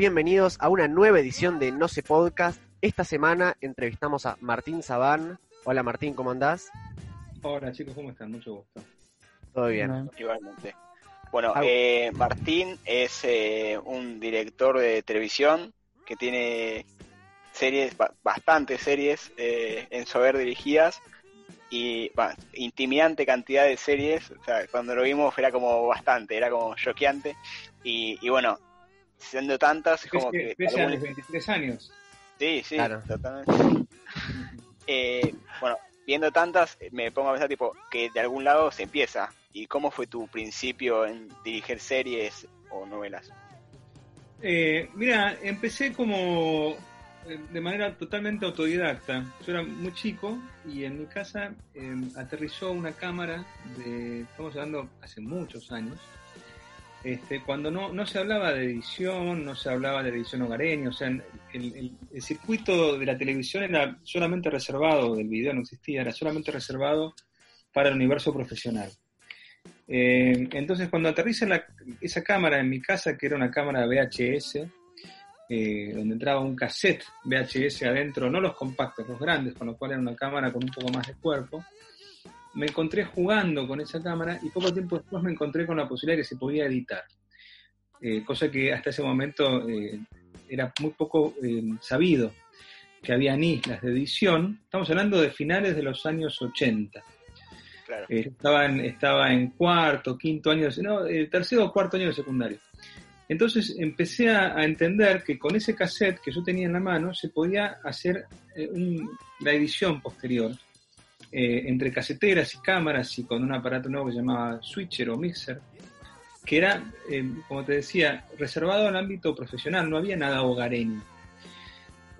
bienvenidos a una nueva edición de No sé Podcast. Esta semana entrevistamos a Martín Sabán. Hola Martín, ¿cómo andás? Hola chicos, ¿cómo están? Mucho gusto. Todo bien. Igualmente. Bueno, eh, Martín es eh, un director de televisión que tiene series, bastantes series eh, en su haber dirigidas y intimidante cantidad de series. O sea, cuando lo vimos era como bastante, era como choqueante. Y, y bueno, siendo tantas, es como que. Pese a los 23 años. Sí, sí, totalmente. eh, bueno, viendo tantas, me pongo a pensar, tipo, que de algún lado se empieza. ¿Y cómo fue tu principio en dirigir series o novelas? Eh, mira, empecé como eh, de manera totalmente autodidacta. Yo era muy chico y en mi casa eh, aterrizó una cámara de, estamos hablando hace muchos años, este, cuando no, no se hablaba de edición, no se hablaba de edición hogareña, o sea, el, circuito de la televisión era solamente reservado, del video no existía, era solamente reservado para el universo profesional. Eh, entonces, cuando aterriza esa cámara en mi casa, que era una cámara VHS, eh, donde entraba un cassette VHS adentro, no los compactos, los grandes, con lo cual era una cámara con un poco más de cuerpo, me encontré jugando con esa cámara y poco tiempo después me encontré con la posibilidad de que se podía editar. Eh, cosa que hasta ese momento eh, era muy poco eh, sabido, que habían islas de edición. Estamos hablando de finales de los años 80. estaba, en, estaba en cuarto, quinto año, no, tercero o cuarto año de secundario. Entonces empecé a, entender que con ese cassette que yo tenía en la mano se podía hacer la edición posterior eh, entre caseteras y cámaras y con un aparato nuevo que se llamaba switcher o mixer, que era, eh, como te decía, reservado al ámbito profesional, no había nada hogareño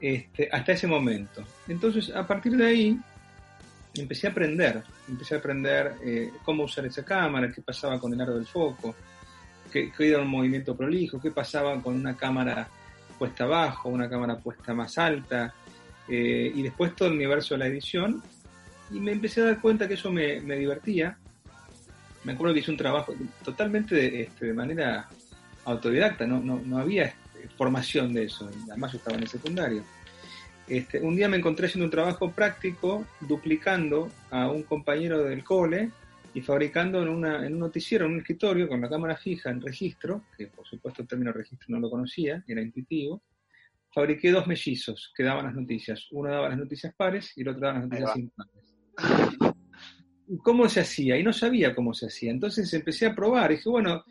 este, hasta ese momento. Entonces, a partir de ahí, empecé a aprender, empecé a aprender eh, cómo usar esa cámara, qué pasaba con el aro del foco, qué, qué, era un movimiento prolijo, qué pasaba con una cámara puesta abajo, una cámara puesta más alta, y después todo el universo de la edición y me empecé a dar cuenta que eso me, divertía. Me acuerdo que hice un trabajo totalmente de, este, de manera autodidacta, no, no, no había este, formación de eso, además yo estaba en el secundario. Este, un día me encontré haciendo un trabajo práctico, duplicando a un compañero del cole y fabricando en, una, en un noticiero, en un escritorio, con la cámara fija en registro, que por supuesto el término registro no lo conocía, era intuitivo, fabriqué dos mellizos que daban las noticias. Uno daba las noticias pares y el otro daba las noticias impares. ¿Cómo se hacía? Y no sabía cómo se hacía. Entonces empecé a probar. Y dije, bueno,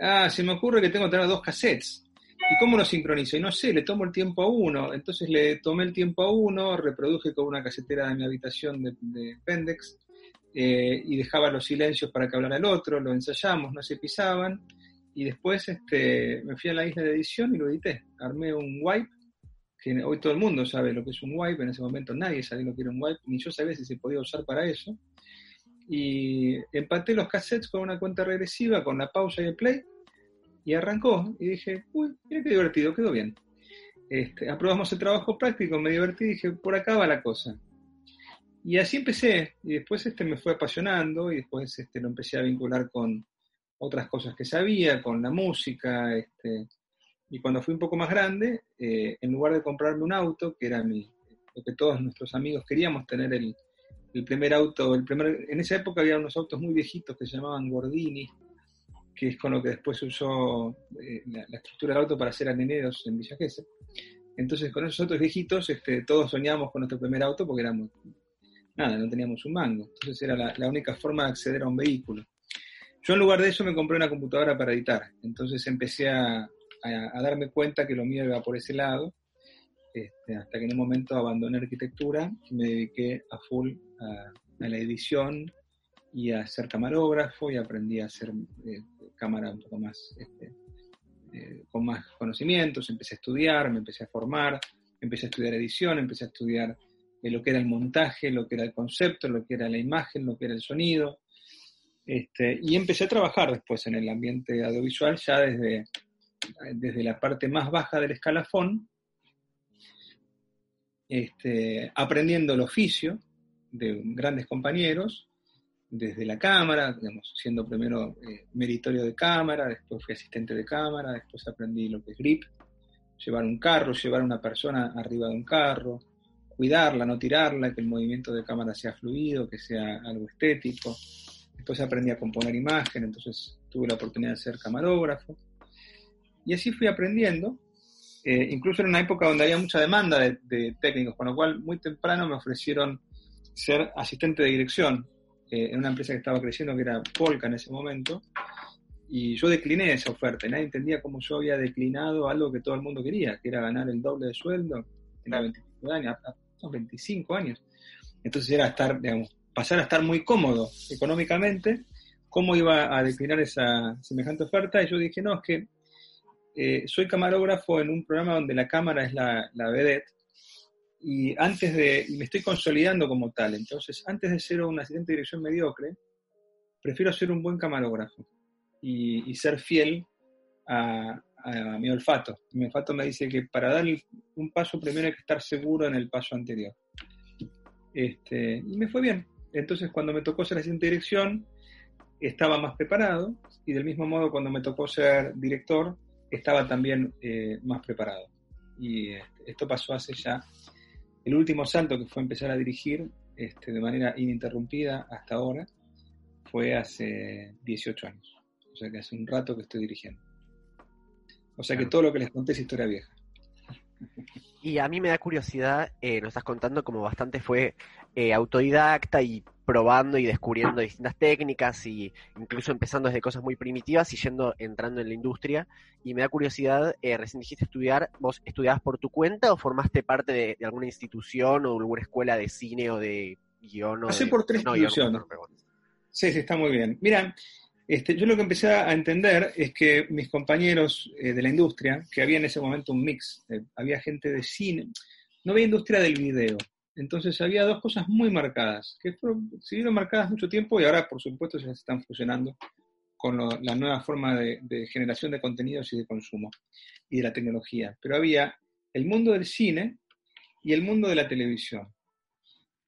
ah, se me ocurre que tengo que tener dos cassettes. ¿Y cómo lo sincronizo? Y no sé, le tomo el tiempo a uno. Entonces le tomé el tiempo a uno, reproduje con una casetera de mi habitación de, Pendex eh, y dejaba los silencios para que hablara el otro, lo ensayamos, no se pisaban. Y después este, me fui a la isla de edición y lo edité. Armé un wipe que hoy todo el mundo sabe lo que es un wipe, en ese momento nadie sabía lo que era un wipe, ni yo sabía si se podía usar para eso. Y empaté los cassettes con una cuenta regresiva, con la pausa y el play, y arrancó. Y dije, uy, mira qué divertido, quedó bien. Este, aprobamos el trabajo práctico, me divertí, dije, por acá va la cosa. Y así empecé, y después este me fue apasionando, y después este, lo empecé a vincular con otras cosas que sabía, con la música, este, y cuando fui un poco más grande, eh, en lugar de comprarme un auto, que era mi, lo que todos nuestros amigos queríamos, tener el, el primer auto, el primer, en esa época había unos autos muy viejitos que se llamaban Gordini, que es con lo que después usó eh, la, estructura del auto para hacer aneneros en Villa. Entonces, con esos autos viejitos, este, todos soñábamos con nuestro primer auto porque éramos, nada, no teníamos un mango. Entonces era la, la única forma de acceder a un vehículo. Yo en lugar de eso me compré una computadora para editar. Entonces empecé a, a, darme cuenta que lo mío iba por ese lado, este, hasta que en un momento abandoné arquitectura y me dediqué a full a, la edición y a ser camarógrafo y aprendí a hacer eh, cámara un poco más, este, eh, con más conocimientos, empecé a estudiar, me empecé a formar, empecé a estudiar edición, empecé a estudiar eh, lo que era el montaje, lo que era el concepto, lo que era la imagen, lo que era el sonido. Este, y empecé a trabajar después en el ambiente audiovisual ya desde, desde la parte más baja del escalafón, este, aprendiendo el oficio de grandes compañeros, desde la cámara, digamos, siendo primero eh, meritorio de cámara, después fui asistente de cámara, después aprendí lo que es grip, llevar un carro, llevar a una persona arriba de un carro, cuidarla, no tirarla, que el movimiento de cámara sea fluido, que sea algo estético. Después aprendí a componer imagen, entonces tuve la oportunidad de ser camarógrafo. Y así fui aprendiendo. Eh, incluso en una época donde había mucha demanda de, técnicos, con lo cual muy temprano me ofrecieron ser asistente de dirección eh, en una empresa que estaba creciendo, que era Polka en ese momento. Y yo decliné esa oferta, nadie entendía cómo yo había declinado algo que todo el mundo quería, que era ganar el doble de sueldo, tenía 25 años, 25 años. Entonces era estar, digamos, pasar a estar muy cómodo económicamente, cómo iba a declinar esa semejante oferta, y yo dije, no, es que eh, soy camarógrafo en un programa donde la cámara es la, la vedette, y antes de, y me estoy consolidando como tal, entonces antes de ser un asistente de dirección mediocre, prefiero ser un buen camarógrafo y, ser fiel a, mi olfato. Mi olfato me dice que para dar un paso primero hay que estar seguro en el paso anterior. Este, y me fue bien. Entonces cuando me tocó ser asistente de dirección, estaba más preparado y del mismo modo cuando me tocó ser director, estaba también eh, más preparado. Y este, esto pasó hace ya el último salto que fue empezar a dirigir este, de manera ininterrumpida hasta ahora fue hace 18 años. O sea que hace un rato que estoy dirigiendo. O sea que todo lo que les conté es historia vieja. Y a mí me da curiosidad, eh, nos estás contando como bastante fue eh, autodidacta y probando y descubriendo distintas técnicas y incluso empezando desde cosas muy primitivas y yendo entrando en la industria. Y me da curiosidad, eh, recién dijiste estudiar, ¿vos estudiabas por tu cuenta o formaste parte de, alguna institución o alguna escuela de cine o de guion? O por tres instituciones. sí, sí, está muy bien. Mira, este, yo lo que empecé a entender es que mis compañeros eh, de la industria, que había en ese momento un mix, eh, había gente de cine, no había industria del video. Entonces había dos cosas muy marcadas, que fueron, siguieron marcadas mucho tiempo y ahora por supuesto se están fusionando con la nueva forma de, de generación de contenidos y de consumo y de la tecnología. Pero había el mundo del cine y el mundo de la televisión.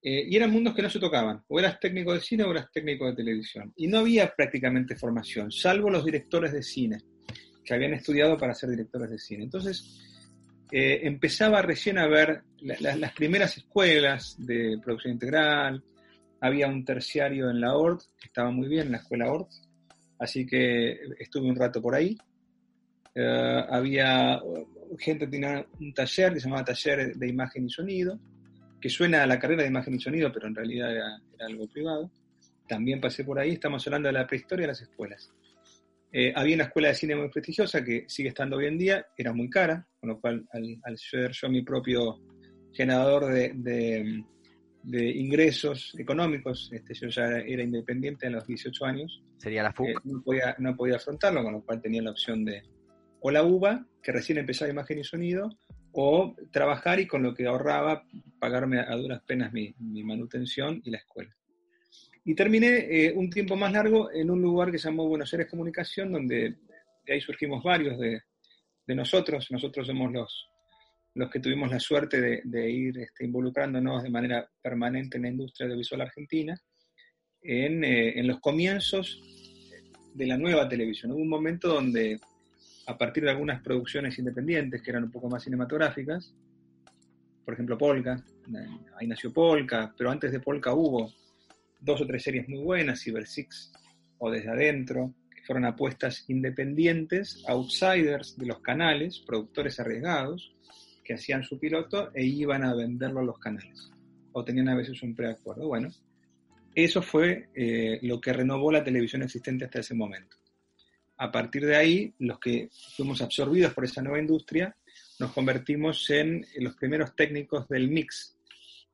Eh, y eran mundos que no se tocaban. O eras técnico de cine o eras técnico de televisión. Y no había prácticamente formación, salvo los directores de cine, que habían estudiado para ser directores de cine. Entonces, eh, empezaba recién a ver las primeras escuelas de producción integral. Había un terciario en la ORT, que estaba muy bien, en la escuela ORT. Así que estuve un rato por ahí. Eh, había gente que tenía un taller que se llamaba Taller de Imagen y Sonido que suena a la carrera de imagen y sonido, pero en realidad era, algo privado. También pasé por ahí, estamos hablando de la prehistoria de las escuelas. Eh, había una escuela de cine muy prestigiosa que sigue estando hoy en día, era muy cara, con lo cual al, ser yo mi propio generador de, ingresos económicos, este, yo ya era independiente a los 18 años. Sería la FUC. Eh, no, podía, no podía afrontarlo, con lo cual tenía la opción de o la UBA, que recién empezaba imagen y sonido, o trabajar y con lo que ahorraba pagarme a, duras penas mi, manutención y la escuela. Y terminé eh, un tiempo más largo en un lugar que se llamó Buenos Aires Comunicación, donde de ahí surgimos varios de, nosotros. Nosotros somos los, los que tuvimos la suerte de, ir este, involucrándonos de manera permanente en la industria audiovisual argentina, en, eh, en los comienzos de la nueva televisión. Hubo un momento donde a partir de algunas producciones independientes que eran un poco más cinematográficas, por ejemplo Polka, ahí nació Polka, pero antes de Polka hubo dos o tres series muy buenas, Cyber Six o Desde Adentro, que fueron apuestas independientes, outsiders de los canales, productores arriesgados, que hacían su piloto e iban a venderlo a los canales, o tenían a veces un preacuerdo. Bueno, eso fue eh, lo que renovó la televisión existente hasta ese momento a partir de ahí, los que fuimos absorbidos por esa nueva industria, nos convertimos en los primeros técnicos del mix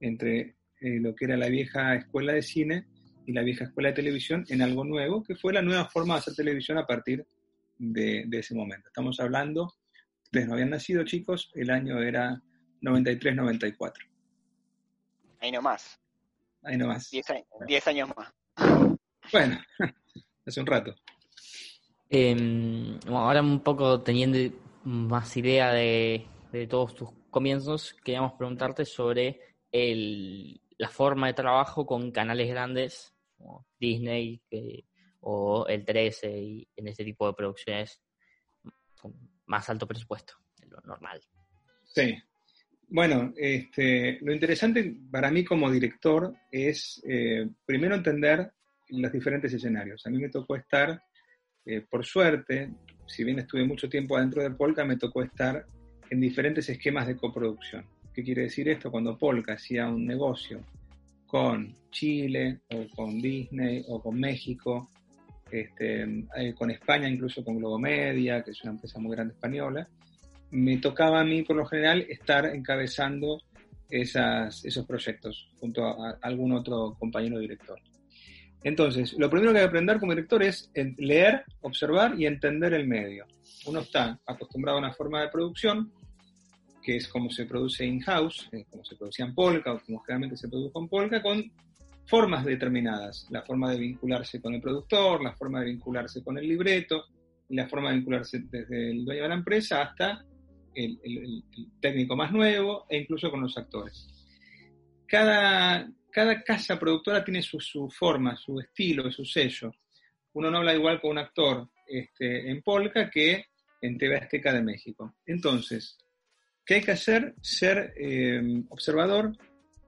entre eh, lo que era la vieja escuela de cine y la vieja escuela de televisión en algo nuevo, que fue la nueva forma de hacer televisión a partir de, ese momento. Estamos hablando, ustedes no habían nacido chicos, el año era 93-94. Ahí nomás. Ahí nomás. Diez años más. Bueno, hace un rato. Eh, ahora un poco teniendo más idea de, todos tus comienzos, queríamos preguntarte sobre el, la forma de trabajo con canales grandes como Disney o el 13 y en este tipo de producciones con más alto presupuesto. lo normal. Sí. Bueno, este, lo interesante para mí como director es eh, primero entender los diferentes escenarios. A mí me tocó estar, eh, por suerte, si bien estuve mucho tiempo adentro de Polka, me tocó estar en diferentes esquemas de coproducción. ¿Qué quiere decir esto? Cuando Polka hacía un negocio con Chile o con Disney o con México, este, eh, con España, incluso con Globomedia, que es una empresa muy grande española, me tocaba a mí por lo general estar encabezando esas, esos proyectos junto a, algún otro compañero director. Entonces, lo primero que hay que aprender como director es leer, observar y entender el medio. Uno está acostumbrado a una forma de producción, que es como se produce in-house, eh, como se producía en Polka o como generalmente se produce en Polka, con formas determinadas. La forma de vincularse con el productor, la forma de vincularse con el libreto, la forma de vincularse desde el dueño de la empresa hasta el, técnico más nuevo e incluso con los actores. Cada, cada casa productora tiene su, su, forma, su estilo, su sello. Uno no habla igual con un actor este, en Polka que en TV Azteca de México. Entonces, ¿qué hay que hacer? Ser eh, observador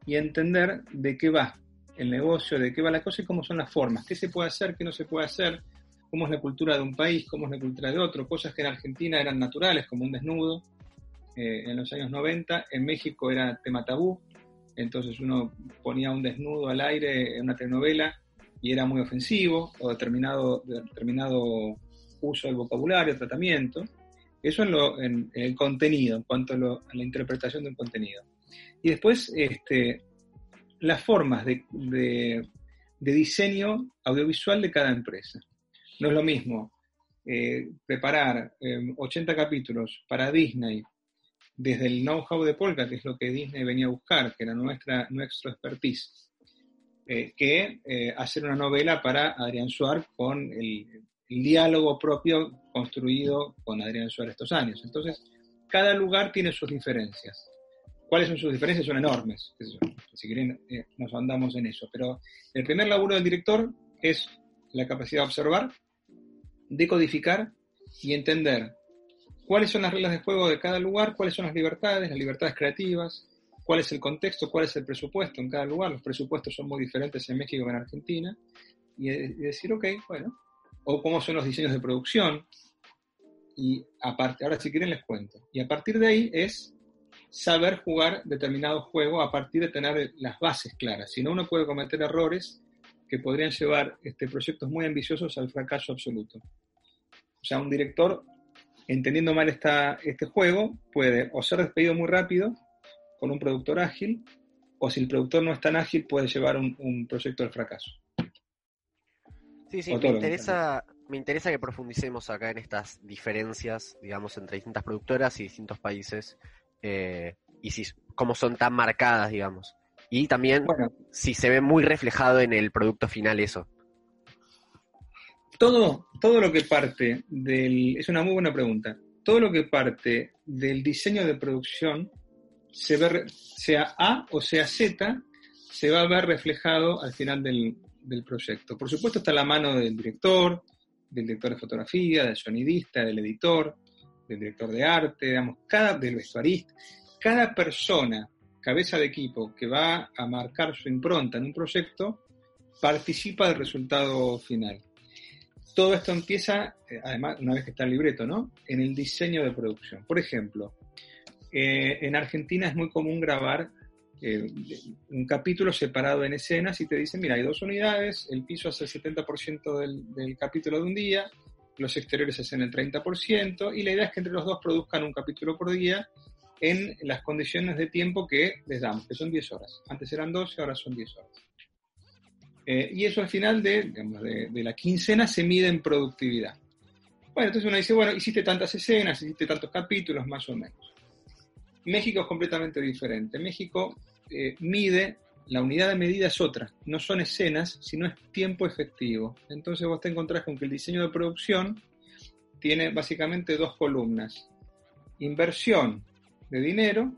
y entender de qué va el negocio, de qué va la cosa y cómo son las formas, qué se puede hacer, qué no se puede hacer, cómo es la cultura de un país, cómo es la cultura de otro, cosas que en Argentina eran naturales, como un desnudo, eh, en los años 90, en México era tema tabú, entonces uno ponía un desnudo al aire en una telenovela y era muy ofensivo, o determinado, determinado uso del vocabulario, tratamiento. Eso en, el contenido, en cuanto a, la interpretación de un contenido. Y después, este, las formas de, diseño audiovisual de cada empresa. No es lo mismo eh, preparar 80 eh, capítulos para Disney desde el know-how de Polka, que es lo que Disney venía a buscar, que era nuestra, nuestro expertise, eh, que eh, hacer una novela para Adrián Suárez con el, diálogo propio construido con Adrián Suárez estos años. Entonces, cada lugar tiene sus diferencias. ¿Cuáles son sus diferencias? Son enormes. Si quieren, eh, nos andamos en eso. Pero el primer laburo del director es la capacidad de observar, decodificar y entender cuáles son las reglas de juego de cada lugar, cuáles son las libertades, las libertades creativas, cuál es el contexto, cuál es el presupuesto en cada lugar. Los presupuestos son muy diferentes en México que en Argentina. Y, decir, ok, bueno, o cómo son los diseños de producción. Y aparte, ahora si quieren les cuento. Y a partir de ahí es saber jugar determinado juego a partir de tener las bases claras. Si no, uno puede cometer errores que podrían llevar este, proyectos muy ambiciosos al fracaso absoluto. O sea, un director entendiendo mal esta, este juego, puede o ser despedido muy rápido con un productor ágil, o si el productor no es tan ágil, puede llevar un, proyecto al fracaso. Sí, sí, me interesa, me interesa que profundicemos acá en estas diferencias, digamos, entre distintas productoras y distintos países, eh, y si cómo son tan marcadas, digamos. Y también si se ve muy reflejado en el producto final eso. Todo, todo lo que parte del, es una muy buena pregunta, todo lo que parte del diseño de producción, se ve, sea A o sea Z, se va a ver reflejado al final del, proyecto. Por supuesto está la mano del director, del director de fotografía, del sonidista, del editor, del director de arte, digamos, cada, del vestuarista, cada persona, cabeza de equipo que va a marcar su impronta en un proyecto, participa del resultado final todo esto empieza, eh, además, una vez que está el libreto, ¿no? En el diseño de producción. Por ejemplo, eh, en Argentina es muy común grabar eh, un capítulo separado en escenas y te dicen, mira, hay dos unidades, el piso hace el 70% del, del capítulo de un día, los exteriores hacen el 30%, y la idea es que entre los dos produzcan un capítulo por día en las condiciones de tiempo que les damos, que son 10 horas. Antes eran 12, ahora son 10 horas. Eh, y eso al final de, de, la quincena se mide en productividad. Bueno, entonces uno dice, bueno, hiciste tantas escenas, hiciste tantos capítulos, más o menos. México es completamente diferente. México eh, mide, la unidad de medida es otra, no son escenas, sino es tiempo efectivo. Entonces vos te encontrás con que el diseño de producción tiene básicamente dos columnas. Inversión de dinero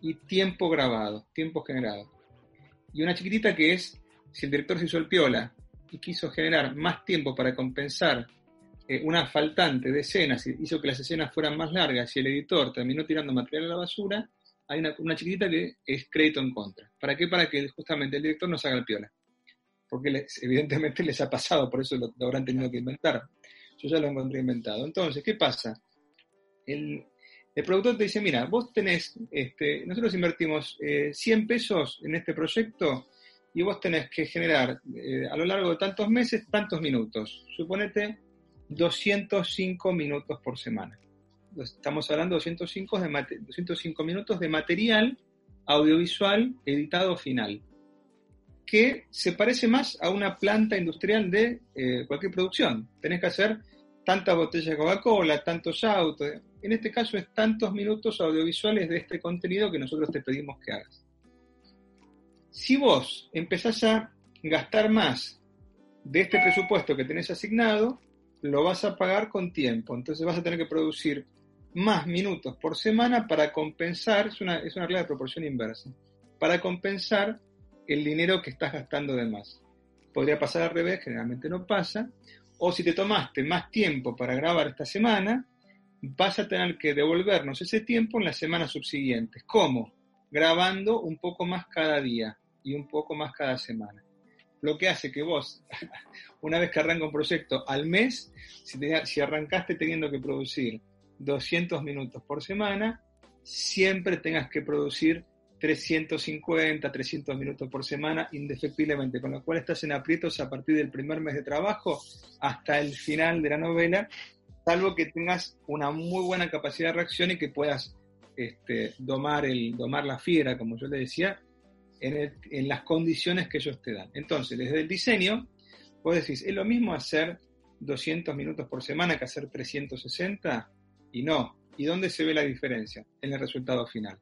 y tiempo grabado, tiempo generado. Y una chiquitita que es si el director se hizo el piola y quiso generar más tiempo para compensar eh, una faltante de escenas hizo que las escenas fueran más largas y el editor terminó tirando material a la basura, hay una, chiquitita que es crédito en contra. ¿Para qué? Para que justamente el director no se haga el piola. Porque evidentemente les ha pasado, por eso lo, habrán tenido que inventar. Yo ya lo encontré inventado. Entonces, ¿qué pasa? El, productor te dice, mira, vos tenés, este, nosotros invertimos 100 eh, pesos en este proyecto y vos tenés que generar eh, a lo largo de tantos meses tantos minutos. Suponete 205 minutos por semana. Estamos hablando de 205, de 205 minutos de material audiovisual editado final, que se parece más a una planta industrial de eh, cualquier producción. Tenés que hacer tantas botellas de Coca-Cola, tantos autos. En este caso es tantos minutos audiovisuales de este contenido que nosotros te pedimos que hagas. Si vos empezás a gastar más de este presupuesto que tenés asignado, lo vas a pagar con tiempo. Entonces vas a tener que producir más minutos por semana para compensar, es una, es una regla de proporción inversa, para compensar el dinero que estás gastando de más. Podría pasar al revés, generalmente no pasa. O si te tomaste más tiempo para grabar esta semana, vas a tener que devolvernos ese tiempo en las semanas subsiguientes. ¿Cómo? Grabando un poco más cada día y un poco más cada semana lo que hace que vos, una vez que arranca un proyecto al mes, si, arrancaste teniendo que producir 200 minutos por semana, siempre tengas que producir 350, 300 minutos por semana indefectiblemente, con lo cual estás en aprietos a partir del primer mes de trabajo hasta el final de la novela, salvo que tengas una muy buena capacidad de reacción y que puedas este, domar, el, la fiera, como yo le decía, en, las condiciones que ellos te dan. Entonces, desde el diseño, vos decís, ¿es lo mismo hacer 200 minutos por semana que hacer 360? Y no. ¿Y dónde se ve la diferencia? En el resultado final.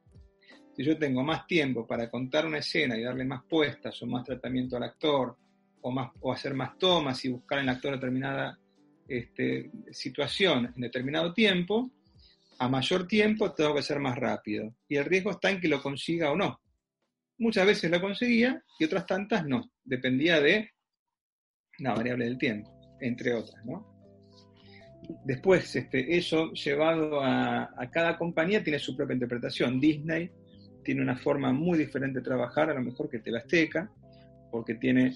Si yo tengo más tiempo para contar una escena y darle más puestas o más tratamiento al actor, o, más, o hacer más tomas y buscar en el actor determinada este, situación en determinado tiempo, a mayor tiempo tengo que ser más rápido. Y el riesgo está en que lo consiga o no. Muchas veces lo conseguía y otras tantas no. Dependía de la variable del tiempo, entre otras, ¿no? Después, este, eso llevado a, cada compañía tiene su propia interpretación. Disney tiene una forma muy diferente de trabajar, a lo mejor que TV Azteca, porque tiene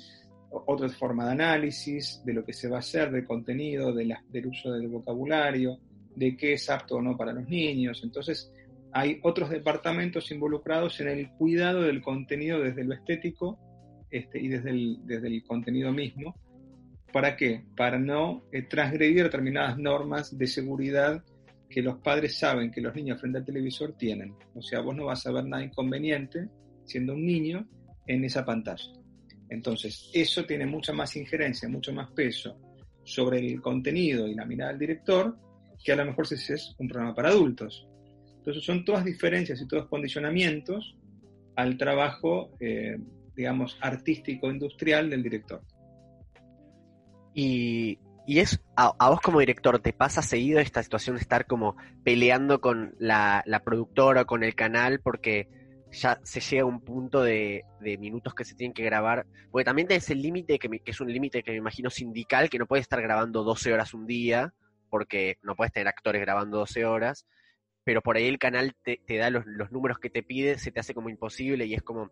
otra forma de análisis de lo que se va a hacer, del contenido, de del uso del vocabulario, de qué es apto o no para los niños. Entonces, hay otros departamentos involucrados en el cuidado del contenido desde lo estético este, y desde el contenido mismo. ¿Para qué? Para no eh, transgredir determinadas normas de seguridad que los padres saben que los niños frente al televisor tienen. O sea, vos no vas a ver nada inconveniente siendo un niño en esa pantalla. Entonces, eso tiene mucha más injerencia, mucho más peso sobre el contenido y la mirada del director que a lo mejor si es un programa para adultos. Entonces son todas diferencias y todos condicionamientos al trabajo, eh, digamos, artístico industrial del director. Y, es a, vos como director, ¿te pasa seguido esta situación de estar como peleando con la, productora o con el canal porque ya se llega a un punto de, minutos que se tienen que grabar? Porque también tenés el límite, que, que, es un límite que me imagino sindical, que no puedes estar grabando 12 horas un día, porque no puedes tener actores grabando 12 horas, pero por ahí el canal te, da los, números que te pide, se te hace como imposible y es como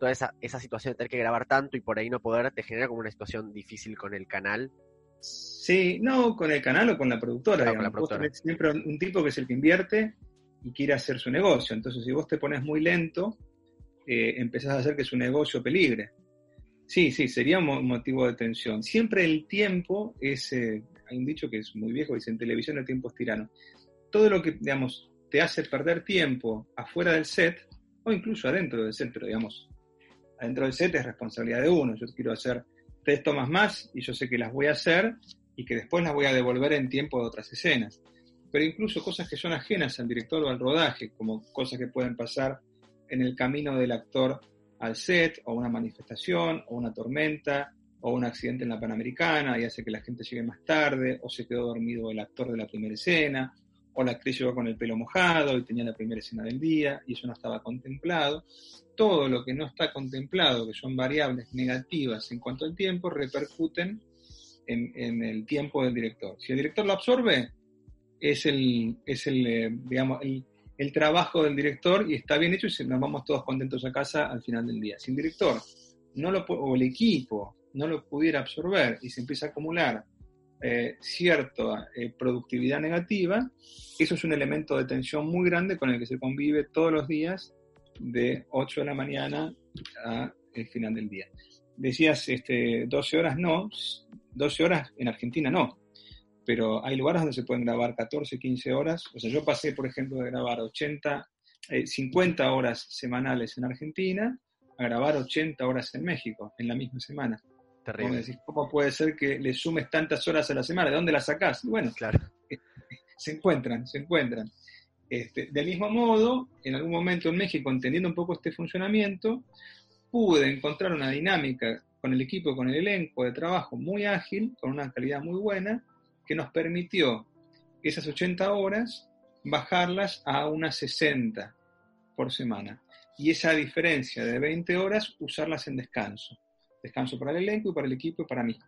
toda esa, esa situación de tener que grabar tanto y por ahí no poder, te genera como una situación difícil con el canal. Sí, no con el canal o con la productora. con la productora. siempre un, tipo que es el que invierte y quiere hacer su negocio. Entonces, si vos te pones muy lento, eh, empezás a hacer que su negocio peligre. Sí, sí, sería un motivo de tensión. Siempre el tiempo es, eh, hay un dicho que es muy viejo, dice en televisión el tiempo es tirano todo lo que, digamos, te hace perder tiempo afuera del set, o incluso adentro del set, pero digamos, adentro del set es responsabilidad de uno. Yo quiero hacer tres tomas más y yo sé que las voy a hacer y que después las voy a devolver en tiempo de otras escenas. Pero incluso cosas que son ajenas al director o al rodaje, como cosas que pueden pasar en el camino del actor al set, o una manifestación, o una tormenta, o un accidente en la Panamericana y hace que la gente llegue más tarde, o se quedó dormido el actor de la primera escena, o la actriz llegó con el pelo mojado y tenía la primera escena del día y eso no estaba contemplado. Todo lo que no está contemplado, que son variables negativas en cuanto al tiempo, repercuten en, el tiempo del director. Si el director lo absorbe, es el, eh, trabajo del director y está bien hecho y nos vamos todos contentos a casa al final del día. Si el director no lo, o el equipo no lo pudiera absorber y se empieza a acumular eh, cierta eh, productividad negativa, eso es un elemento de tensión muy grande con el que se convive todos los días de 8 de la mañana a final del día. Decías este, 12 horas no, 12 horas en Argentina no, pero hay lugares donde se pueden grabar 14, 15 horas. O sea, yo pasé, por ejemplo, de grabar 80, 50 eh, horas semanales en Argentina a grabar 80 horas en México en la misma semana. ¿Cómo puede ser que le sumes tantas horas a la semana? ¿De dónde las sacás? Bueno, claro. se encuentran, se encuentran. Este, del mismo modo, en algún momento en México, entendiendo un poco este funcionamiento, pude encontrar una dinámica con el equipo, con el elenco de trabajo muy ágil, con una calidad muy buena, que nos permitió esas 80 horas bajarlas a unas 60 por semana. Y esa diferencia de 20 horas, usarlas en descanso descanso para el elenco y para el equipo y para mí.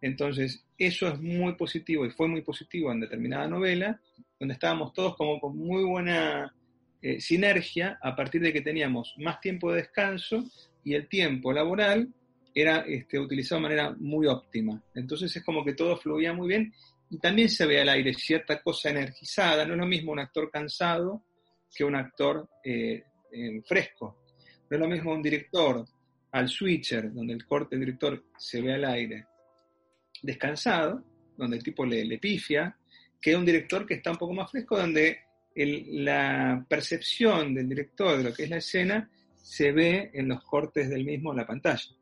Entonces, eso es muy positivo y fue muy positivo en determinada novela, donde estábamos todos como con muy buena eh, sinergia a partir de que teníamos más tiempo de descanso y el tiempo laboral era este, utilizado de manera muy óptima. Entonces es como que todo fluía muy bien y también se ve al aire cierta cosa energizada. No es lo mismo un actor cansado que un actor eh, eh, fresco. No es lo mismo un director al switcher, donde el corte director se ve al aire, descansado, donde el tipo le, le pifia, que un director que está un poco más fresco, donde la percepción del director de lo que es la escena se ve en los cortes del mismo en la pantalla.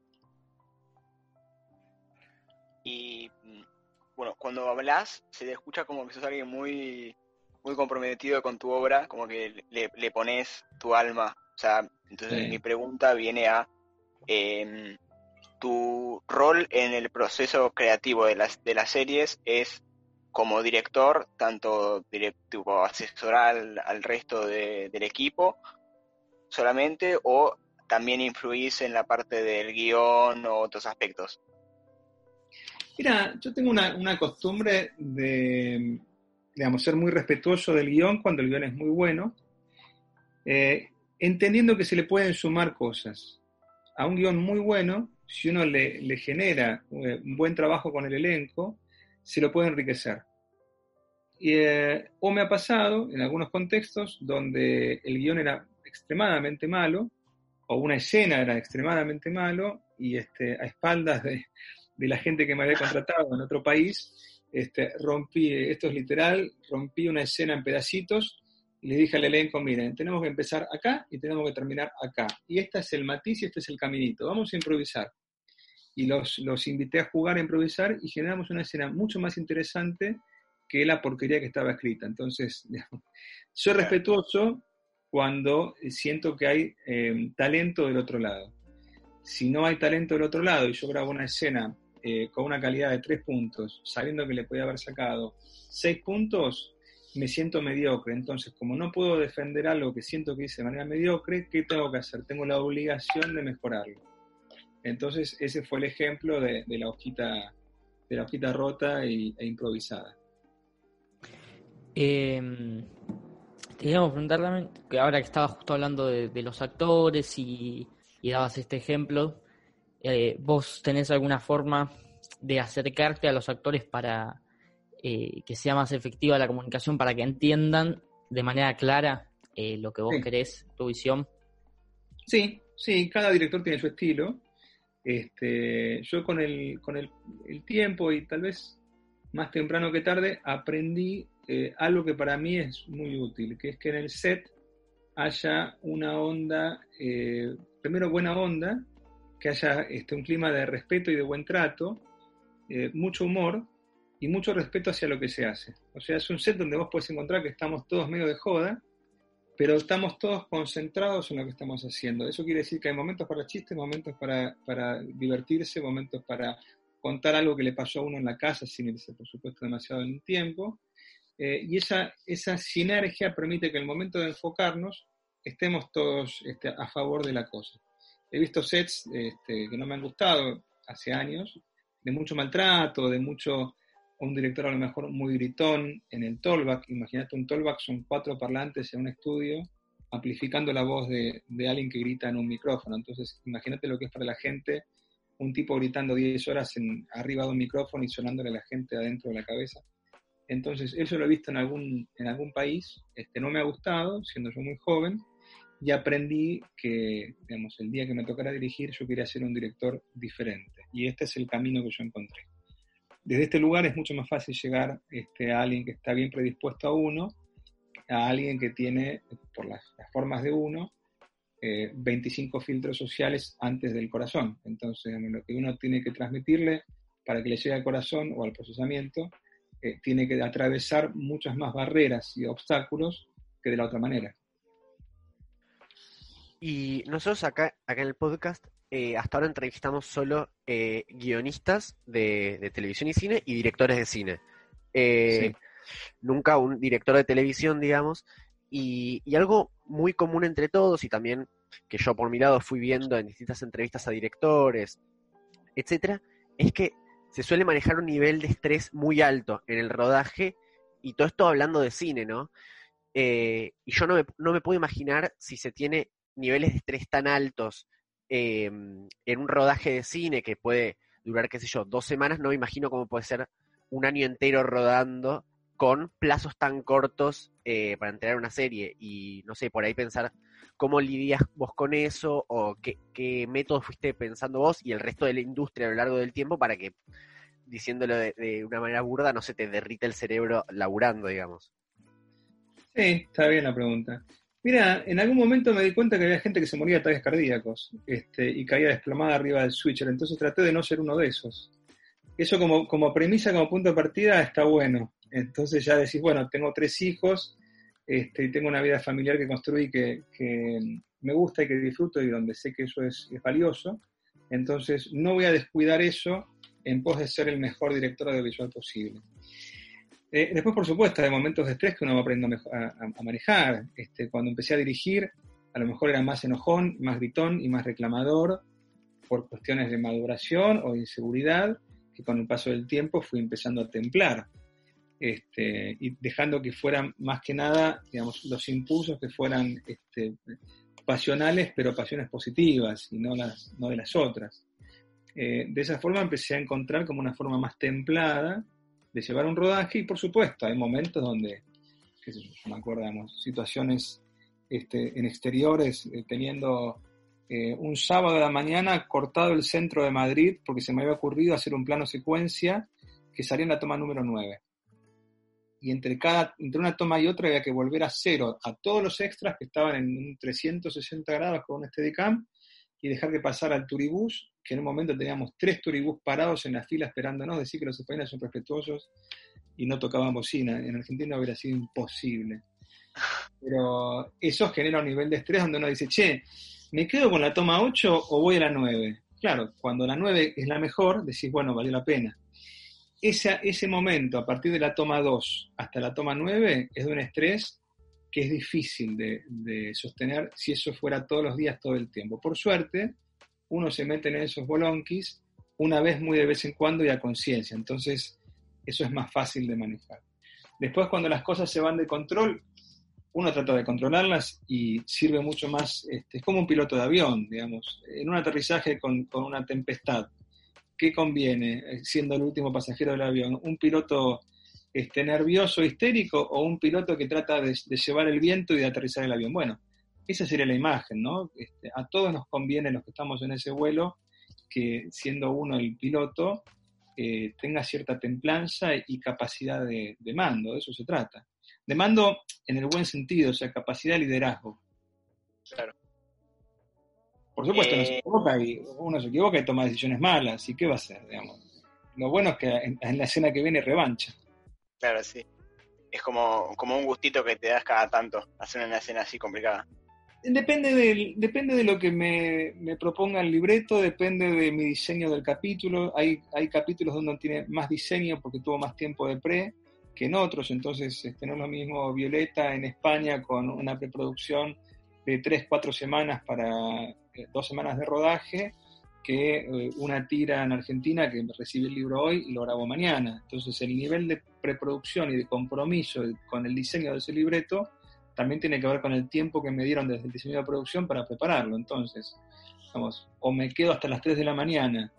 Y bueno, cuando hablas se te escucha como que sos alguien muy, muy comprometido con tu obra, como que le, pones tu alma. O sea, entonces mi pregunta viene a eh, tu rol en el proceso creativo de las, de las series es como director, tanto directivo, asesorar al, resto del equipo solamente o también influís en la parte del guion o otros aspectos? Mira, yo tengo una, costumbre de, digamos, ser muy respetuoso del guion cuando el guion es muy bueno, eh, entendiendo que se le pueden sumar cosas a un guion muy bueno, si uno le, genera eh, un buen trabajo con el elenco, se lo puede enriquecer. Eh, o me ha pasado en algunos contextos donde el guion era extremadamente malo, o una escena era extremadamente malo, y este, a espaldas de, la gente que me había contratado en otro país, este, rompí, esto es literal, rompí una escena en pedacitos y le dije al elenco, miren, tenemos que empezar acá y tenemos que terminar acá. Y este es el matiz y este es el caminito. Vamos a improvisar. Y los, los invité a jugar a improvisar y generamos una escena mucho más interesante que la porquería que estaba escrita. Entonces, soy respetuoso cuando siento que hay em, talento del otro lado. Si no hay talento del otro lado y yo grabo una escena eh, con una calidad de tres puntos, sabiendo que le podía haber sacado seis puntos, me siento mediocre. Entonces, como no puedo defender algo que siento que hice de manera mediocre, ¿qué tengo que hacer? Tengo la obligación de mejorarlo. Entonces, ese fue el ejemplo de, la hojita de la hojita rota e improvisada. Eh, te queríamos preguntar también, que ahora que estabas justo hablando de, los actores y, dabas este ejemplo, eh, ¿vos tenés alguna forma de acercarte a los actores para, eh, que sea más efectiva la comunicación para que entiendan de manera clara eh, lo que vos querés, tu visión? Sí, sí, cada director tiene su estilo. Este, yo con el, con el, tiempo y tal vez más temprano que tarde aprendí eh, algo que para mí es muy útil, que es que en el set haya una onda, primero buena onda, que haya este, un clima de respeto y de buen trato, mucho humor y mucho respeto hacia lo que se hace. O sea, es un set donde vos podés encontrar que estamos todos medio de joda, pero estamos todos concentrados en lo que estamos haciendo. Eso quiere decir que hay momentos para chistes, momentos para, para divertirse, momentos para contar algo que le pasó a uno en la casa sin irse, por supuesto, demasiado en un tiempo. Eh, y esa, esa sinergia permite que en el momento de enfocarnos estemos todos este, a favor de la cosa. He visto sets este, que no me han gustado hace años, de mucho maltrato, de mucho, un director a lo mejor muy gritón en el tollback. Imagínate un tollback, son cuatro parlantes en un estudio amplificando la voz de, alguien que grita en un micrófono. Entonces, imagínate lo que es para la gente un tipo gritando 10 horas en, arriba de un micrófono y sonándole a la gente adentro de la cabeza. Entonces, eso lo he visto en algún, en algún país, este, no me ha gustado, siendo yo muy joven, y aprendí que, digamos, el día que me tocara dirigir, yo quería ser un director diferente. Y este es el camino que yo encontré. Desde este lugar es mucho más fácil llegar este, a alguien que está bien predispuesto a uno, a alguien que tiene, por las, formas de uno, 25 eh, filtros sociales antes del corazón. Entonces, lo que uno tiene que transmitirle para que le llegue al corazón o al procesamiento, eh, tiene que atravesar muchas más barreras y obstáculos que de la otra manera. Y nosotros acá, acá en el podcast, eh, hasta ahora entrevistamos solo guionistas de, televisión y cine y directores de cine. Nunca un director de televisión, digamos. Y, algo muy común entre todos, y también que yo por mi lado fui viendo en distintas entrevistas a directores, etcétera, es que se suele manejar un nivel de estrés muy alto en el rodaje, y todo esto hablando de cine, ¿no? Eh, y yo no me, no me, puedo imaginar si se tiene niveles de estrés tan altos em, en un rodaje de cine que puede durar, qué sé yo, dos semanas, no me imagino cómo puede ser un año entero rodando con plazos tan cortos eh, para entregar una serie y no sé, por ahí pensar cómo lidias vos con eso o qué, qué método fuiste pensando vos y el resto de la industria a lo largo del tiempo para que, diciéndolo de, una manera burda, no se te derrite el cerebro laburando, digamos. Sí, está bien la pregunta. Mira, en algún momento me di cuenta que había gente que se moría de ataques cardíacos este, y caía desplomada arriba del switcher, entonces traté de no ser uno de esos. Eso como, como premisa, como punto de partida, está bueno. Entonces ya decís, bueno, tengo tres hijos este, y tengo una vida familiar que construí que, me gusta y que disfruto y donde sé que eso es, valioso. Entonces no voy a descuidar eso en pos de ser el mejor director audiovisual posible. Eh, después, por supuesto, hay momentos de estrés que uno va aprendiendo a, manejar. Este, cuando empecé a dirigir, a lo mejor era más enojón, más gritón y más reclamador por cuestiones de maduración o inseguridad, que con el paso del tiempo fui empezando a templar este, y dejando que fueran más que nada, digamos, los impulsos que fueran este, pasionales, pero pasiones positivas y no, las, no de las otras. Eh, de esa forma empecé a encontrar como una forma más templada de llevar un rodaje y por supuesto hay momentos donde, qué me acuerdo, situaciones este, en exteriores, eh, teniendo eh, un sábado de la mañana cortado el centro de Madrid porque se me había ocurrido hacer un plano secuencia que salía en la toma número 9 y entre, cada, entre una toma y otra había que volver a cero a todos los extras que estaban en un 360 grados con un Steadicam y dejar que pasara el turibús, que en un momento teníamos tres turibús parados en la fila esperándonos, decir que los españoles son respetuosos y no tocaban bocina. En Argentina hubiera sido imposible. Pero eso genera un nivel de estrés donde uno dice, che, ¿me quedo con la toma 8 o voy a la 9? Claro, cuando la 9 es la mejor, decís, bueno, valió la pena ese momento, a partir de la toma 2 hasta la toma 9, es de un estrés que es difícil de, sostener si eso fuera todos los días, todo el tiempo. Por suerte, uno se mete en esos bolonquis una vez muy de vez en cuando y a conciencia, entonces eso es más fácil de manejar. Después, cuando las cosas se van de control, uno trata de controlarlas y sirve mucho más, este, es como un piloto de avión, digamos, en un aterrizaje con, con una tempestad ¿qué conviene siendo el último pasajero del avión? ¿Un piloto este, nervioso, histérico o un piloto que trata de, llevar el viento y de aterrizar el avión? Bueno, esa sería la imagen, ¿no? Este, a todos nos conviene, los que estamos en ese vuelo, que siendo uno el piloto, eh, tenga cierta templanza y capacidad de, de, mando, de eso se trata. De mando en el buen sentido, o sea, capacidad de liderazgo. Claro. Por supuesto, se eh, equivoca y uno se equivoca y toma decisiones malas. ¿Y qué va a hacer? Digamos? Lo bueno es que en, la escena que viene revancha. Claro, sí. Es como, como un gustito que te das cada tanto hacer una escena así complicada. Depende, del, depende de lo que me, proponga el libreto, depende de mi diseño del capítulo. Hay, hay capítulos donde tiene más diseño porque tuvo más tiempo de pre que en otros, entonces este, no es lo mismo Violeta en España con una preproducción de tres, cuatro semanas para eh, dos semanas de rodaje que eh, una tira en Argentina que recibe el libro hoy y lo grabo mañana. Entonces el nivel de preproducción y de compromiso con el diseño de ese libreto también tiene que ver con el tiempo que me dieron desde el diseño de producción para prepararlo. Entonces, vamos, o me quedo hasta las 3 de la mañana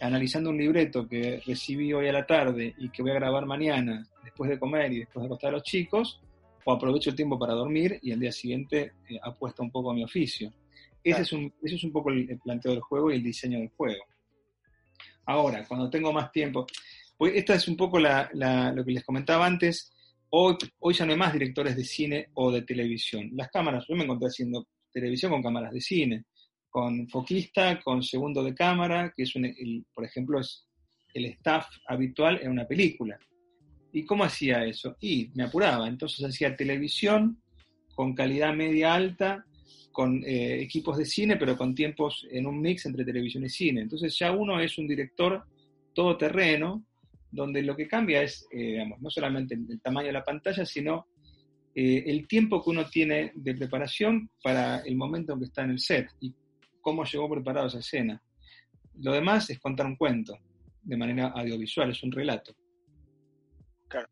analizando un libreto que recibí hoy a la tarde y que voy a grabar mañana después de comer y después de acostar a los chicos, o aprovecho el tiempo para dormir y al día siguiente eh, apuesto un poco a mi oficio. Ese, es un, ese es un poco el, planteo del juego y el diseño del juego. Ahora, cuando tengo más tiempo, pues esta es un poco la, lo que les comentaba antes, hoy, hoy ya no hay más directores de cine o de televisión. Las cámaras, yo me encontré haciendo televisión con cámaras de cine, con foquista, con segundo de cámara, que es un, por ejemplo es el staff habitual en una película. ¿Y cómo hacía eso? Y me apuraba, entonces hacía televisión con calidad media alta, con eh, equipos de cine, pero con tiempos en un mix entre televisión y cine. Entonces ya uno es un director todoterreno, donde lo que cambia es, eh, digamos, no solamente el, tamaño de la pantalla, sino eh, el tiempo que uno tiene de preparación para el momento en que está en el set y cómo llegó preparado esa escena. Lo demás es contar un cuento de manera audiovisual, es un relato. Claro.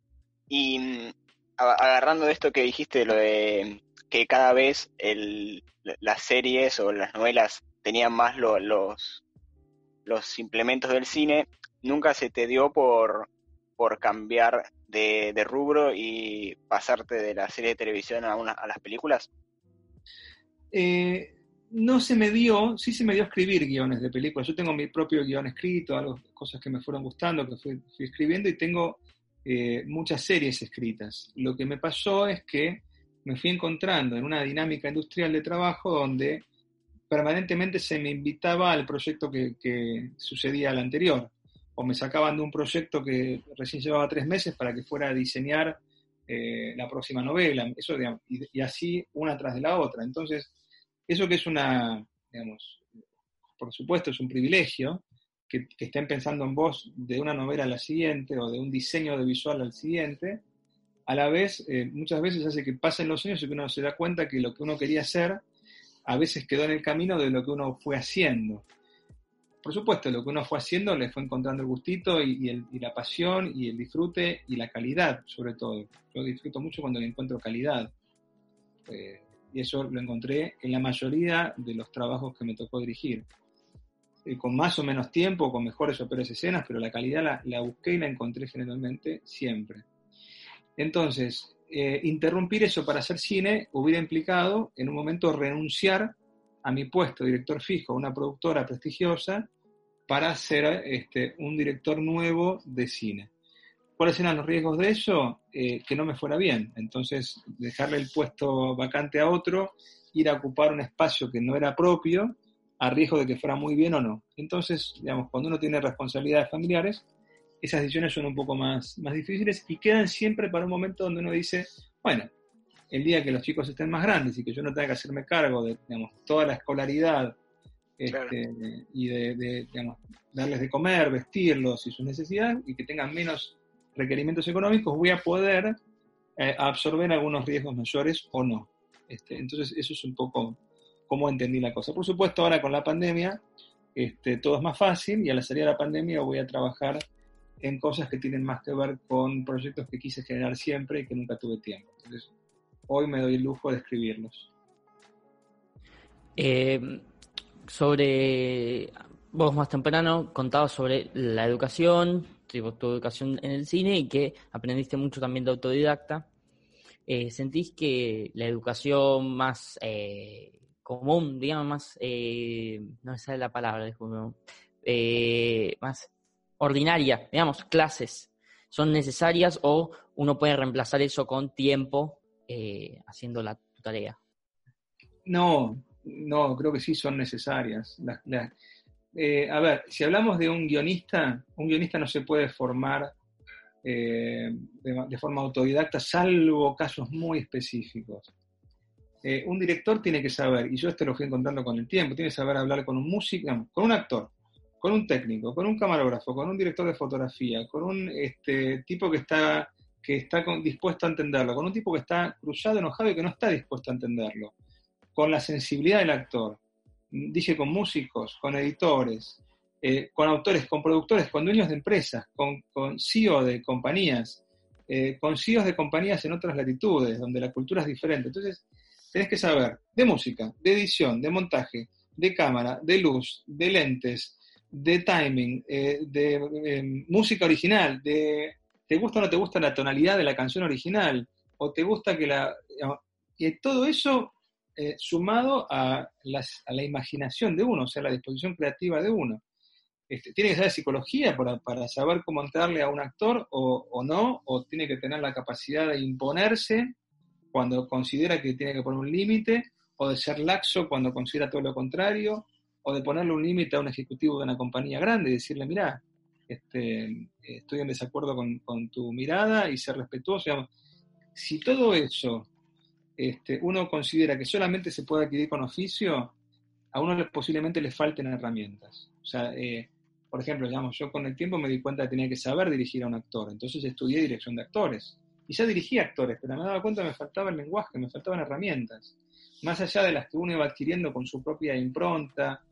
Y mm, agarrando de esto que dijiste, lo de que cada vez el, las series o las novelas tenían más los, los implementos del cine, nunca se te dio por, por cambiar de, rubro y pasarte de la serie de televisión a, una, a las películas? Eh, no se me dio, sí se me dio escribir guiones de películas. Yo tengo mi propio guion escrito, algo, cosas que me fueron gustando, que fui, escribiendo y tengo eh, muchas series escritas. Lo que me pasó es que me fui encontrando en una dinámica industrial de trabajo donde permanentemente se me invitaba al proyecto que, sucedía al anterior, o me sacaban de un proyecto que recién llevaba tres meses para que fuera a diseñar eh, la próxima novela, eso, y, así una tras de la otra. Entonces, eso que es una, digamos, por supuesto es un privilegio, que, estén pensando en vos de una novela a la siguiente o de un diseño de visual al siguiente, a la vez eh, muchas veces hace que pasen los años y que uno se da cuenta que lo que uno quería hacer a veces quedó en el camino de lo que uno fue haciendo. Por supuesto, lo que uno fue haciendo le fue encontrando el gustito y, la pasión y el disfrute y la calidad, sobre todo. Yo disfruto mucho cuando le encuentro calidad. Eh, y eso lo encontré en la mayoría de los trabajos que me tocó dirigir. Eh, con más o menos tiempo, con mejores o peores escenas, pero la calidad la, la busqué y la encontré generalmente siempre. Entonces, eh, interrumpir eso para hacer cine hubiera implicado en un momento renunciar a mi puesto director fijo a una productora prestigiosa para ser este, un director nuevo de cine. ¿Cuáles eran los riesgos de eso? Eh, que no me fuera bien. Entonces, dejarle el puesto vacante a otro, ir a ocupar un espacio que no era propio, a riesgo de que fuera muy bien o no. Entonces, digamos, cuando uno tiene responsabilidades familiares, esas decisiones son un poco más, más difíciles y quedan siempre para un momento donde uno dice, bueno, el día que los chicos estén más grandes y que yo no tenga que hacerme cargo de digamos, toda la escolaridad este, y de, digamos, darles de comer, vestirlos y sus necesidades y que tengan menos requerimientos económicos, voy a poder eh, absorber algunos riesgos mayores o no. Este, entonces, eso es un poco cómo entendí la cosa. Por supuesto, ahora con la pandemia, este, todo es más fácil y a la salida de la pandemia voy a trabajar en cosas que tienen más que ver con proyectos que quise generar siempre y que nunca tuve tiempo. Entonces, hoy me doy el lujo de escribirlos. Eh, sobre, vos más temprano contabas sobre la educación, tu, educación en el cine y que aprendiste mucho también de autodidacta. Eh, ¿Sentís que la educación más eh, común, digamos, más, no me sale la palabra, más ordinaria, digamos, clases, son necesarias o uno puede reemplazar eso con tiempo eh, haciendo la tarea? No, no, creo que sí son necesarias. Eh, a ver, si hablamos de un guionista, un guionista no se puede formar eh, de, forma autodidacta, salvo casos muy específicos. un director tiene que saber, y yo esto lo fui encontrando con el tiempo, tiene que saber hablar con un músico, con un actor, con un técnico, con un camarógrafo, con un director de fotografía, con un este, tipo que está, que está dispuesto a entenderlo, con un tipo que está cruzado, enojado y que no está dispuesto a entenderlo, con la sensibilidad del actor. dije con músicos, con editores, eh, con autores, con productores, con dueños de empresas, con, con CEO de compañías, eh, con CEOs de compañías en otras latitudes, donde la cultura es diferente. Entonces, tenés que saber de música, de edición, de montaje, de cámara, de luz, de lentes, de timing, eh, de em, música original, de te gusta o no te gusta la tonalidad de la canción original, o te gusta que la... Y todo eso eh, sumado a, la imaginación de uno, o sea, la disposición creativa de uno. Este, tiene que saber psicología para, saber cómo entrarle a un actor o, o, no, o tiene que tener la capacidad de imponerse cuando considera que tiene que poner un límite, o de ser laxo cuando considera todo lo contrario, o de ponerle un límite a un ejecutivo de una compañía grande y decirle, mira, este, estoy en desacuerdo con, tu mirada y ser respetuoso. Si todo eso este, uno considera que solamente se puede adquirir con oficio, a uno posiblemente le falten herramientas. O sea, eh, por ejemplo, digamos, yo con el tiempo me di cuenta que tenía que saber dirigir a un actor, entonces estudié dirección de actores. Y ya dirigía actores, pero me daba cuenta que me faltaba el lenguaje, me faltaban herramientas. Más allá de las que uno iba adquiriendo con su propia impronta,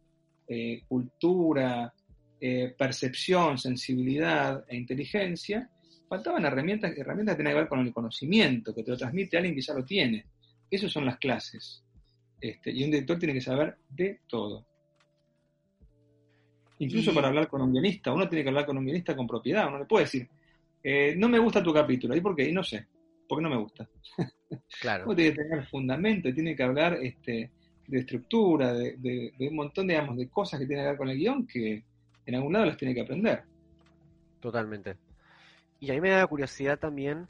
eh, cultura, eh, percepción, sensibilidad e inteligencia, faltaban herramientas, herramientas que tienen que ver con el conocimiento, que te lo transmite alguien que ya lo tiene. Esas son las clases. Este, y un director tiene que saber de todo. Incluso para hablar con un guionista, uno tiene que hablar con un guionista con propiedad, uno le puede decir, eh, no me gusta tu capítulo, ¿y por qué? Y no sé, porque no me gusta. Claro. uno tiene que tener fundamento, tiene que hablar este, de estructura, de, un montón digamos, de cosas que tienen que ver con el guion que en algún lado las tiene que aprender. Totalmente. Y a mí me da curiosidad también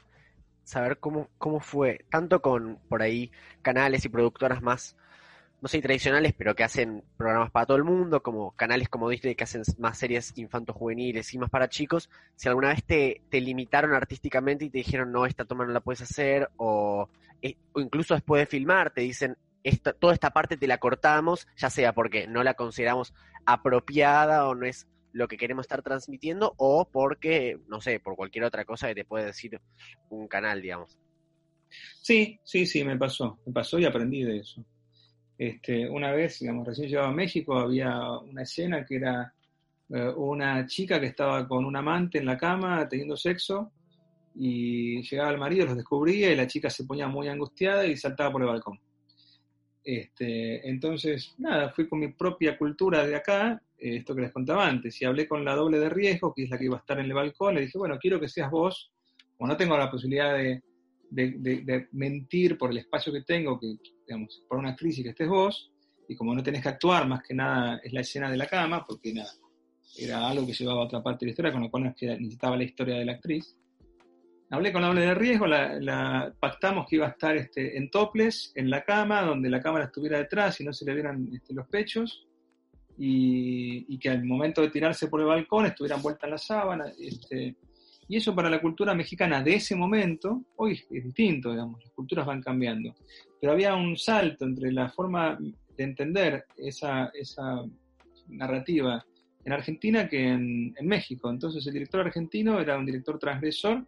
saber cómo, cómo fue, tanto con por ahí canales y productoras más, no sé, tradicionales, pero que hacen programas para todo el mundo, como canales como Disney que hacen más series infantos juveniles y más para chicos, si alguna vez te, te limitaron artísticamente y te dijeron, no, esta toma no la puedes hacer, o, eh, o incluso después de filmar te dicen, esta, toda esta parte te la cortamos, ya sea porque no la consideramos apropiada o no es lo que queremos estar transmitiendo o porque, no sé, por cualquier otra cosa que te puede decir un canal, digamos. Sí, sí, sí, me pasó, me pasó y aprendí de eso. Este, una vez, digamos, recién llegaba a México, había una escena que era eh, una chica que estaba con un amante en la cama teniendo sexo y llegaba el marido, los descubría y la chica se ponía muy angustiada y saltaba por el balcón. Este, entonces, nada, fui con mi propia cultura de acá, esto que les contaba antes, y hablé con la doble de riesgo, que es la que iba a estar en el balcón, le dije, bueno, quiero que seas vos, como no tengo la posibilidad de, mentir por el espacio que tengo, que, digamos, por una y que estés vos, y como no tenés que actuar, más que nada es la escena de la cama, porque nada, era algo que llevaba a otra parte de la historia, con lo cual necesitaba la historia de la actriz hablé con la doble de riesgo, la, pactamos que iba a estar este, en toples, en la cama, donde la cámara estuviera detrás y no se le vieran este, los pechos, y, que al momento de tirarse por el balcón estuvieran vueltas en la sábana. Este, y eso para la cultura mexicana de ese momento, hoy es distinto, digamos, las culturas van cambiando. Pero había un salto entre la forma de entender esa, esa narrativa en Argentina que en, en México. Entonces el director argentino era un director transgresor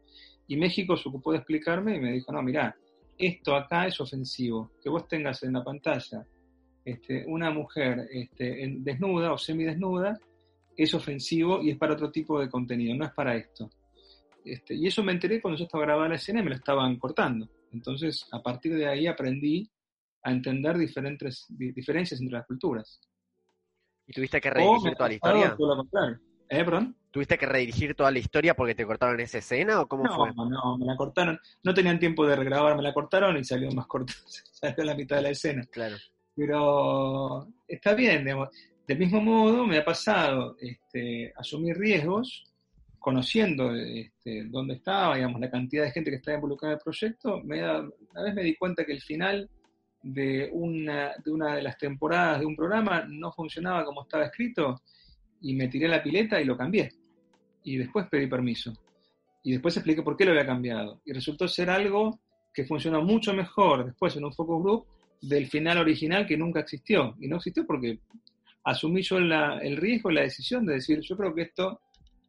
y México se ocupó de explicarme y me dijo, no, mira, esto acá es ofensivo, que vos tengas en la pantalla este, una mujer este, desnuda o semidesnuda es ofensivo y es para otro tipo de contenido, no es para esto. Este, y eso me enteré cuando yo estaba grabando la escena y me lo estaban cortando. Entonces, a partir de ahí aprendí a entender diferentes diferencias entre las culturas. ¿Y tuviste que redirigir toda la historia? ¿Eh, perdón? ¿Tuviste que redirigir toda la historia porque te cortaron esa escena o cómo no, fue? No, no, me la cortaron. No tenían tiempo de regrabar, me la cortaron y salió más corta, salió la mitad de la escena. Claro. Pero está bien, digamos. Del mismo modo, me ha pasado este, asumir riesgos, conociendo este, dónde estaba, digamos, la cantidad de gente que estaba involucrada en el proyecto. Me una vez me di cuenta que el final de una, de una de las temporadas de un programa no funcionaba como estaba escrito y me tiré la pileta y lo cambié y después pedí permiso. Y después expliqué por qué lo había cambiado. Y resultó ser algo que funcionó mucho mejor después en un focus group del final original que nunca existió. Y no existió porque asumí yo el riesgo la decisión de decir, yo creo que esto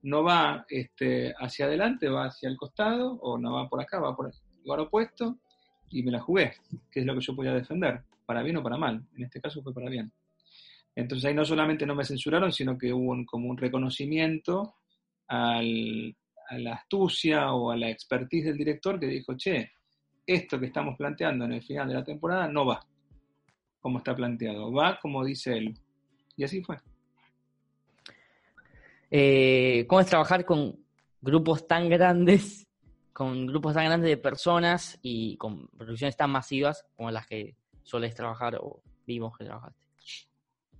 no va este, hacia adelante, va hacia el costado, o no va por acá, va por el lugar opuesto, y me la jugué, que es lo que yo podía defender, para bien o para mal. En este caso fue para bien. Entonces ahí no solamente no me censuraron, sino que hubo como un reconocimiento a la astucia o a la expertise del director que dijo, che, esto que estamos planteando en el final de la temporada no va como está planteado, va como dice él. Y así fue. Eh, ¿Cómo es trabajar con grupos tan grandes, con grupos tan grandes de personas y con producciones tan masivas como las que sueles trabajar o vimos que trabajaste?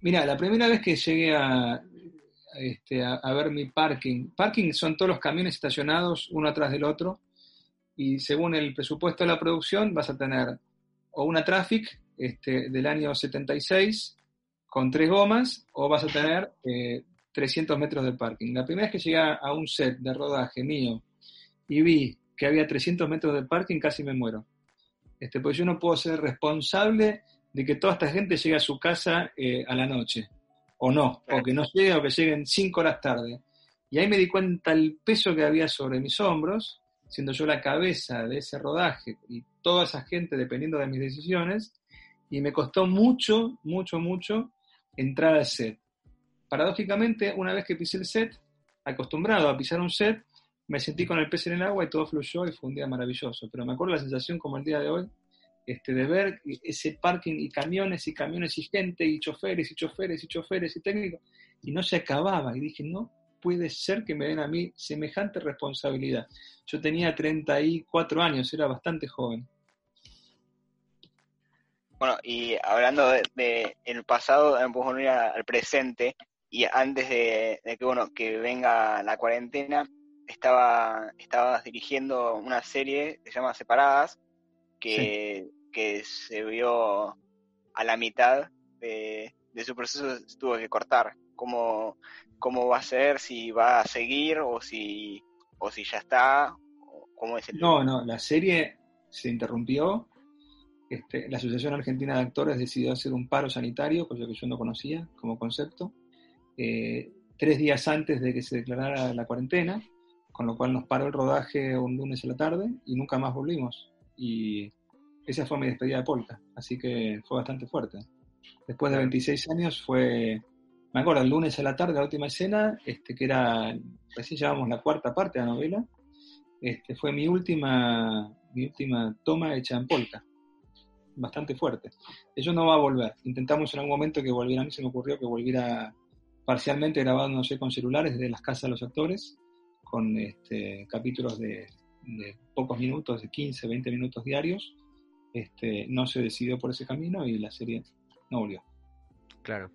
Mira, la primera vez que llegué a, este, a, ver mi parking, parking son todos los camiones estacionados uno atrás del otro y según el presupuesto de la producción vas a tener o una traffic este, del año 76 con tres gomas o vas a tener 300 eh, metros de parking. La primera vez que llegué a un set de rodaje mío y vi que había 300 metros de parking, casi me muero. Este, pues yo no puedo ser responsable de que toda esta gente llegue a su casa eh, a la noche, o no, o que no llegue o que lleguen 5 horas tarde. Y ahí me di cuenta el peso que había sobre mis hombros, siendo yo la cabeza de ese rodaje y toda esa gente dependiendo de mis decisiones, y me costó mucho, mucho, mucho entrar al set. Paradójicamente, una vez que pisé el set, acostumbrado a pisar un set, me sentí con el pez en el agua y todo fluyó y fue un día maravilloso. Pero me acuerdo la sensación como el día de hoy, este, de ver ese parking y camiones y camiones y gente y choferes y choferes y choferes y técnicos y no se acababa. Y dije, no puede ser que me den a mí semejante responsabilidad. Yo tenía 34 años, era bastante joven. Bueno, y hablando de, el pasado, vamos a unir al presente y antes de, que bueno que venga la cuarentena, estaba estabas dirigiendo una serie que se llama Separadas, que, que se vio a la mitad de, su proceso, tuvo que cortar. ¿Cómo, ¿Cómo va a ser? ¿Si va a seguir o si, o si ya está? ¿Cómo es el no, no, la serie se interrumpió este, la Asociación Argentina de Actores decidió hacer un paro sanitario, cosa que yo no conocía como concepto, eh, tres días antes de que se declarara la cuarentena, con lo cual nos paró el rodaje un lunes a la tarde y nunca más volvimos. Y esa fue mi despedida de Polka, así que fue bastante fuerte. Después de 26 años fue, me acuerdo, el lunes a la tarde, la última escena, este, que era, así llevamos la cuarta parte de la novela, este, fue mi última, mi última toma hecha en Polka bastante fuerte. Eso no va a volver. Intentamos en algún momento que volviera, a mí se me ocurrió que volviera parcialmente grabado, no sé, con celulares desde las casas de los actores, con este, capítulos de, pocos minutos, de 15, 20 minutos diarios. Este, no se decidió por ese camino y la serie no volvió. Claro.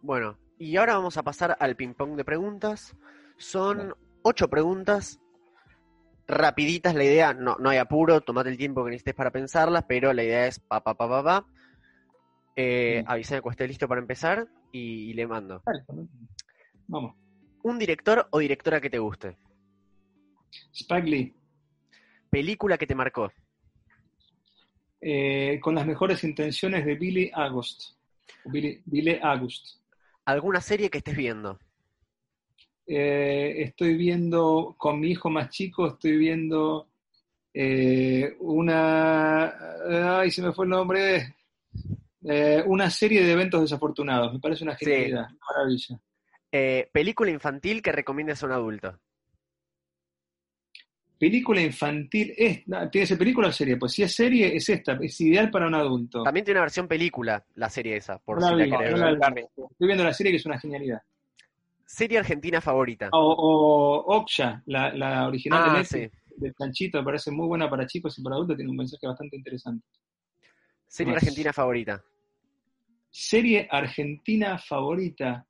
Bueno, y ahora vamos a pasar al ping-pong de preguntas. Son ocho preguntas rapiditas la idea, no, no hay apuro, tomate el tiempo que necesites para pensarlas, pero la idea es pa pa pa pa pa. Eh, avísame cuando esté listo para empezar y, le mando. Vamos. ¿Un director o directora que te guste? Spike Lee. ¿Película que te marcó? Eh, con las mejores intenciones de Billy August. Billy, Billy August. ¿Alguna serie que estés viendo? Eh, estoy viendo con mi hijo más chico, estoy viendo eh, una, ay, se me fue el nombre, eh, una serie de eventos desafortunados. Me parece una genialidad, maravilla. película infantil que recomiendas a un adulto. Película infantil, es, ¿tiene que ser película o serie? Pues si es serie, es esta, es ideal para un adulto. También tiene una versión película, la serie esa, por si la querés Estoy viendo la serie que es una genialidad. Serie argentina favorita. O, Oksha, la, original de ah, Netflix, del Chanchito, me parece muy buena para chicos y para adultos, tiene un mensaje bastante interesante. Serie argentina favorita. Serie argentina favorita.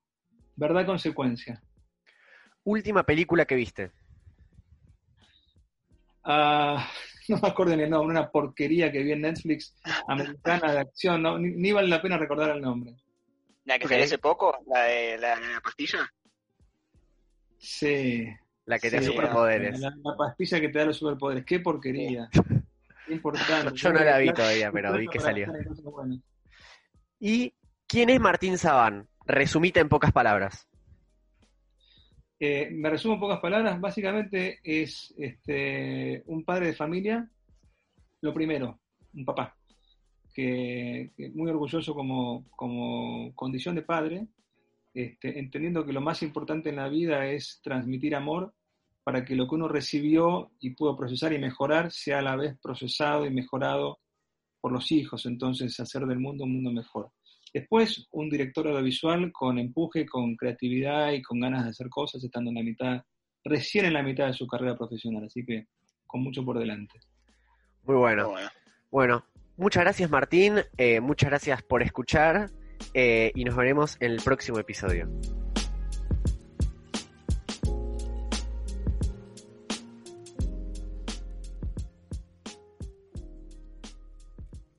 Verdad consecuencia. Última película que viste. Ah, no me acuerdo ni el nombre, una porquería que vi en Netflix, americana de acción, no, ni, vale la pena recordar el nombre. ¿La que se hace poco? ¿La de la pastilla? Sí. La que te da superpoderes. La, pastilla que te da los superpoderes. Qué porquería. importante. Yo no la vi todavía, pero vi que salió. ¿Y quién es Martín Sabán? Resumita en pocas palabras. Eh, me resumo en pocas palabras. Básicamente es este, un padre de familia. Lo primero, un papá. que, muy orgulloso como, como condición de padre, este, entendiendo que lo más importante en la vida es transmitir amor para que lo que uno recibió y pudo procesar y mejorar sea a la vez procesado y mejorado por los hijos, entonces hacer del mundo un mundo mejor. Después, un director audiovisual con empuje, con creatividad y con ganas de hacer cosas, estando en la mitad, recién en la mitad de su carrera profesional, así que con mucho por delante. Muy bueno. Bueno, muchas gracias Martín, eh, muchas gracias por escuchar eh, y nos veremos en el próximo episodio.